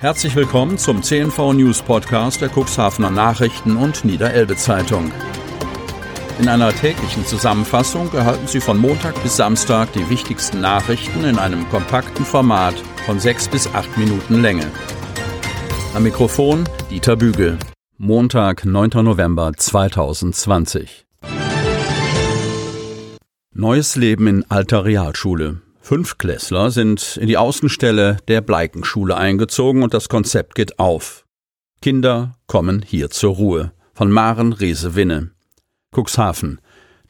Herzlich willkommen zum CNV News Podcast der Cuxhavener Nachrichten und Niederelbe Zeitung. In einer täglichen Zusammenfassung erhalten Sie von Montag bis Samstag die wichtigsten Nachrichten in einem kompakten Format von sechs bis acht Minuten Länge. Am Mikrofon Dieter Bügel. Montag, 9. November 2020. Neues Leben in alter Realschule. Fünfklässler sind in die Außenstelle der Bleikenschule eingezogen und das Konzept geht auf. Kinder kommen hier zur Ruhe. Von Maren Rese-Winne. Cuxhaven.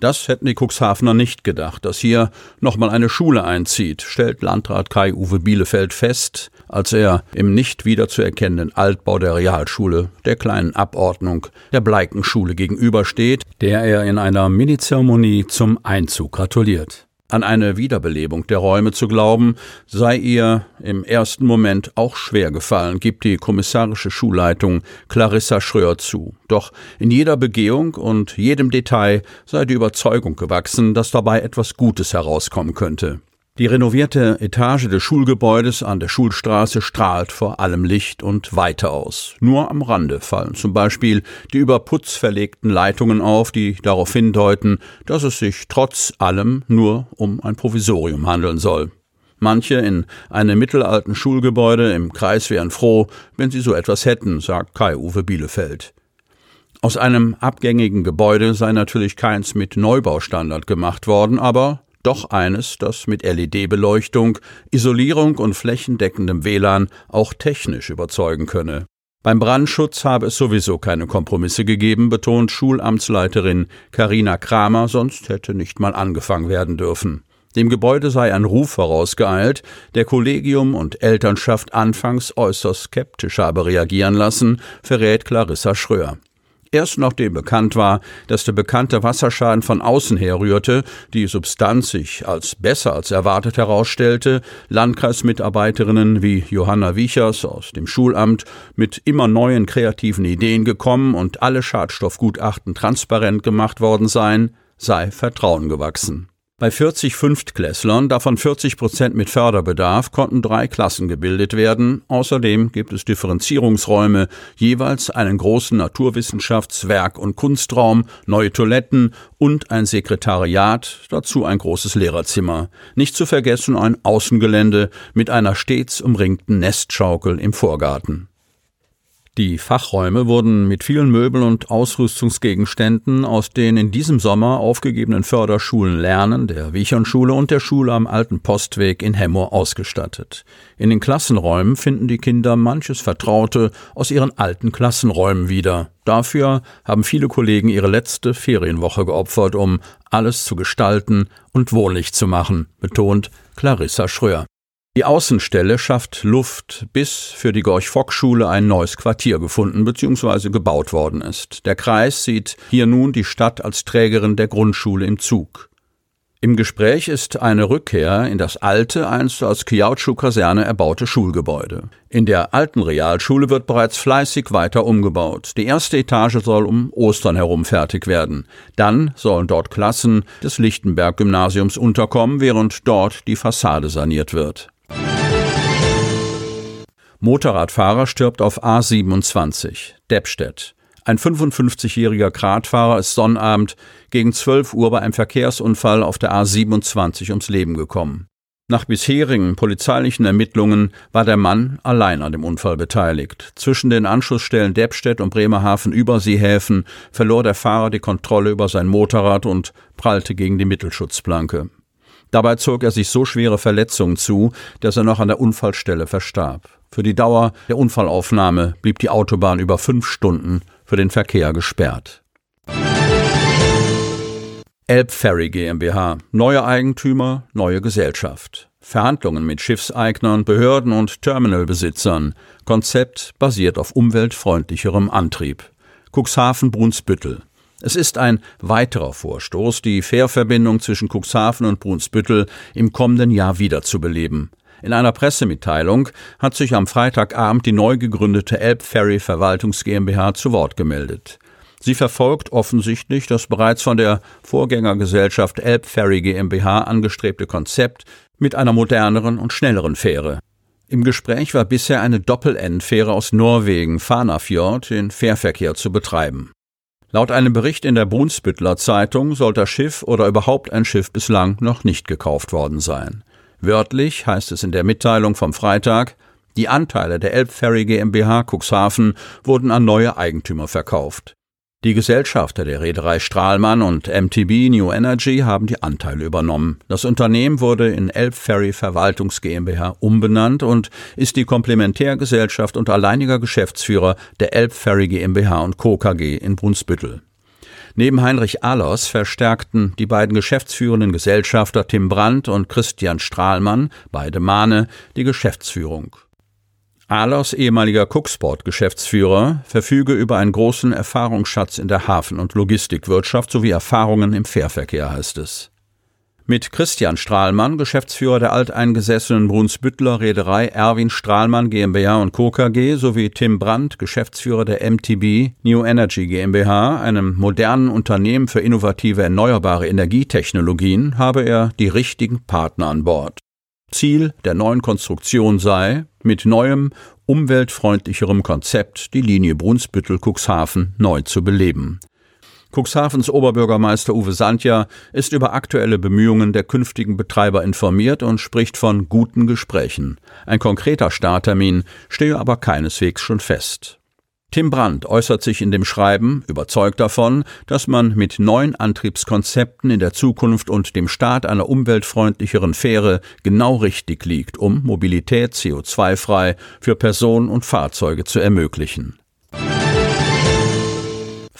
Das hätten die Cuxhavener nicht gedacht, dass hier nochmal eine Schule einzieht, stellt Landrat Kai-Uwe Bielefeld fest, als er im nicht wiederzuerkennenden Altbau der Realschule, der kleinen Abordnung der Bleikenschule gegenübersteht, der er in einer Mini-Zeremonie zum Einzug gratuliert. An eine Wiederbelebung der Räume zu glauben, sei ihr im ersten Moment auch schwer gefallen, gibt die kommissarische Schulleitung Clarissa Schröer zu. Doch in jeder Begehung und jedem Detail sei die Überzeugung gewachsen, dass dabei etwas Gutes herauskommen könnte. Die renovierte Etage des Schulgebäudes an der Schulstraße strahlt vor allem Licht und Weite aus. Nur am Rande fallen zum Beispiel die über Putz verlegten Leitungen auf, die darauf hindeuten, dass es sich trotz allem nur um ein Provisorium handeln soll. Manche in einem mittelalten Schulgebäude im Kreis wären froh, wenn sie so etwas hätten, sagt Kai-Uwe Bielefeld. Aus einem abgängigen Gebäude sei natürlich keins mit Neubaustandard gemacht worden, aber doch eines, das mit LED-Beleuchtung, Isolierung und flächendeckendem WLAN auch technisch überzeugen könne. Beim Brandschutz habe es sowieso keine Kompromisse gegeben, betont Schulamtsleiterin Karina Kramer, sonst hätte nicht mal angefangen werden dürfen. Dem Gebäude sei ein Ruf vorausgeeilt, der Kollegium und Elternschaft anfangs äußerst skeptisch habe reagieren lassen, verrät Clarissa Schröer. Erst nachdem bekannt war, dass der bekannte Wasserschaden von außen herrührte, die Substanz sich als besser als erwartet herausstellte, Landkreismitarbeiterinnen wie Johanna Wiechers aus dem Schulamt mit immer neuen kreativen Ideen gekommen und alle Schadstoffgutachten transparent gemacht worden seien, sei Vertrauen gewachsen. Bei 40 Fünftklässlern, davon 40 Prozent mit Förderbedarf, konnten drei Klassen gebildet werden. Außerdem gibt es Differenzierungsräume, jeweils einen großen Naturwissenschafts-, Werk- und Kunstraum, neue Toiletten und ein Sekretariat, dazu ein großes Lehrerzimmer. Nicht zu vergessen ein Außengelände mit einer stets umringten Nestschaukel im Vorgarten. Die Fachräume wurden mit vielen Möbeln und Ausrüstungsgegenständen aus den in diesem Sommer aufgegebenen Förderschulen Lernen, der Wichernschule und der Schule am Alten Postweg in Hemmoor ausgestattet. In den Klassenräumen finden die Kinder manches Vertraute aus ihren alten Klassenräumen wieder. Dafür haben viele Kollegen ihre letzte Ferienwoche geopfert, um alles zu gestalten und wohnlich zu machen, betont Clarissa Schröer. Die Außenstelle schafft Luft, bis für die Gorch-Fock-Schule ein neues Quartier gefunden bzw. gebaut worden ist. Der Kreis sieht hier nun die Stadt als Trägerin der Grundschule im Zug. Im Gespräch ist eine Rückkehr in das alte, einst als Kiautschu-Kaserne erbaute Schulgebäude. In der alten Realschule wird bereits fleißig weiter umgebaut. Die erste Etage soll um Ostern herum fertig werden. Dann sollen dort Klassen des Lichtenberg-Gymnasiums unterkommen, während dort die Fassade saniert wird. Motorradfahrer stirbt auf A27, Deppstedt. Ein 55-jähriger Gradfahrer ist Sonnabend gegen 12 Uhr bei einem Verkehrsunfall auf der A27 ums Leben gekommen. Nach bisherigen polizeilichen Ermittlungen war der Mann allein an dem Unfall beteiligt. Zwischen den Anschlussstellen Deppstedt und Bremerhaven Überseehäfen verlor der Fahrer die Kontrolle über sein Motorrad und prallte gegen die Mittelschutzplanke. Dabei zog er sich so schwere Verletzungen zu, dass er noch an der Unfallstelle verstarb. Für die Dauer der Unfallaufnahme blieb die Autobahn über fünf Stunden für den Verkehr gesperrt. Elbferry GmbH. Neue Eigentümer, neue Gesellschaft. Verhandlungen mit Schiffseignern, Behörden und Terminalbesitzern. Konzept basiert auf umweltfreundlicherem Antrieb. Cuxhaven Brunsbüttel. Es ist ein weiterer Vorstoß, die Fährverbindung zwischen Cuxhaven und Brunsbüttel im kommenden Jahr wiederzubeleben. In einer Pressemitteilung hat sich am Freitagabend die neu gegründete Elbferry Verwaltungs GmbH zu Wort gemeldet. Sie verfolgt offensichtlich das bereits von der Vorgängergesellschaft Elbferry GmbH angestrebte Konzept mit einer moderneren und schnelleren Fähre. Im Gespräch war bisher eine Doppel-N-Fähre aus Norwegen, Fanafjord, den Fährverkehr zu betreiben. Laut einem Bericht in der Brunsbüttler Zeitung soll das Schiff oder überhaupt ein Schiff bislang noch nicht gekauft worden sein. Wörtlich heißt es in der Mitteilung vom Freitag, die Anteile der Elbferry GmbH Cuxhaven wurden an neue Eigentümer verkauft. Die Gesellschafter der Reederei Strahlmann und MTB New Energy haben die Anteile übernommen. Das Unternehmen wurde in Elbferry Verwaltungs GmbH umbenannt und ist die Komplementärgesellschaft und alleiniger Geschäftsführer der Elbferry GmbH und Co. KG in Brunsbüttel. Neben Heinrich Ahlers verstärkten die beiden geschäftsführenden Gesellschafter Tim Brandt und Christian Strahlmann, beide Mahne, die Geschäftsführung. Ahlers ehemaliger Cooksport-Geschäftsführer verfüge über einen großen Erfahrungsschatz in der Hafen- und Logistikwirtschaft sowie Erfahrungen im Fährverkehr, heißt es. Mit Christian Strahlmann, Geschäftsführer der alteingesessenen Brunsbüttler Reederei Erwin Strahlmann GmbH Co. KG, sowie Tim Brandt, Geschäftsführer der MTB New Energy GmbH, einem modernen Unternehmen für innovative erneuerbare Energietechnologien, habe er die richtigen Partner an Bord. Ziel der neuen Konstruktion sei, mit neuem, umweltfreundlicherem Konzept die Linie Brunsbüttel-Cuxhaven neu zu beleben. Cuxhavens Oberbürgermeister Uwe Sandja ist über aktuelle Bemühungen der künftigen Betreiber informiert und spricht von guten Gesprächen. Ein konkreter Starttermin stehe aber keineswegs schon fest. Tim Brandt äußert sich in dem Schreiben überzeugt davon, dass man mit neuen Antriebskonzepten in der Zukunft und dem Start einer umweltfreundlicheren Fähre genau richtig liegt, um Mobilität CO2-frei für Personen und Fahrzeuge zu ermöglichen.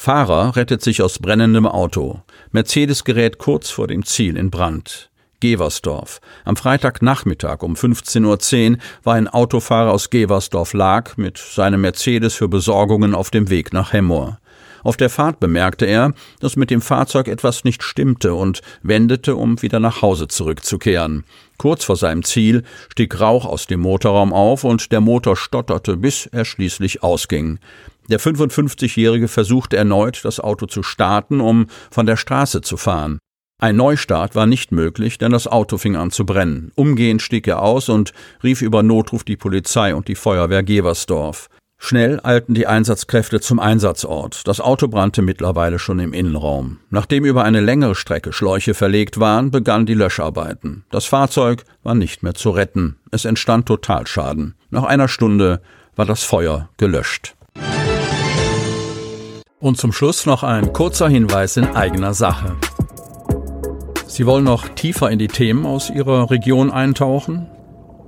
Fahrer rettet sich aus brennendem Auto. Mercedes gerät kurz vor dem Ziel in Brand. Geversdorf. Am Freitagnachmittag um 15.10 Uhr war ein Autofahrer aus Geversdorf Lag mit seinem Mercedes für Besorgungen auf dem Weg nach Hemmoor. Auf der Fahrt bemerkte er, dass mit dem Fahrzeug etwas nicht stimmte und wendete, um wieder nach Hause zurückzukehren. Kurz vor seinem Ziel stieg Rauch aus dem Motorraum auf und der Motor stotterte, bis er schließlich ausging. Der 55-Jährige versuchte erneut, das Auto zu starten, um von der Straße zu fahren. Ein Neustart war nicht möglich, denn das Auto fing an zu brennen. Umgehend stieg er aus und rief über Notruf die Polizei und die Feuerwehr Geversdorf. Schnell eilten die Einsatzkräfte zum Einsatzort. Das Auto brannte mittlerweile schon im Innenraum. Nachdem über eine längere Strecke Schläuche verlegt waren, begannen die Löscharbeiten. Das Fahrzeug war nicht mehr zu retten. Es entstand Totalschaden. Nach einer Stunde war das Feuer gelöscht. Und zum Schluss noch ein kurzer Hinweis in eigener Sache. Sie wollen noch tiefer in die Themen aus Ihrer Region eintauchen?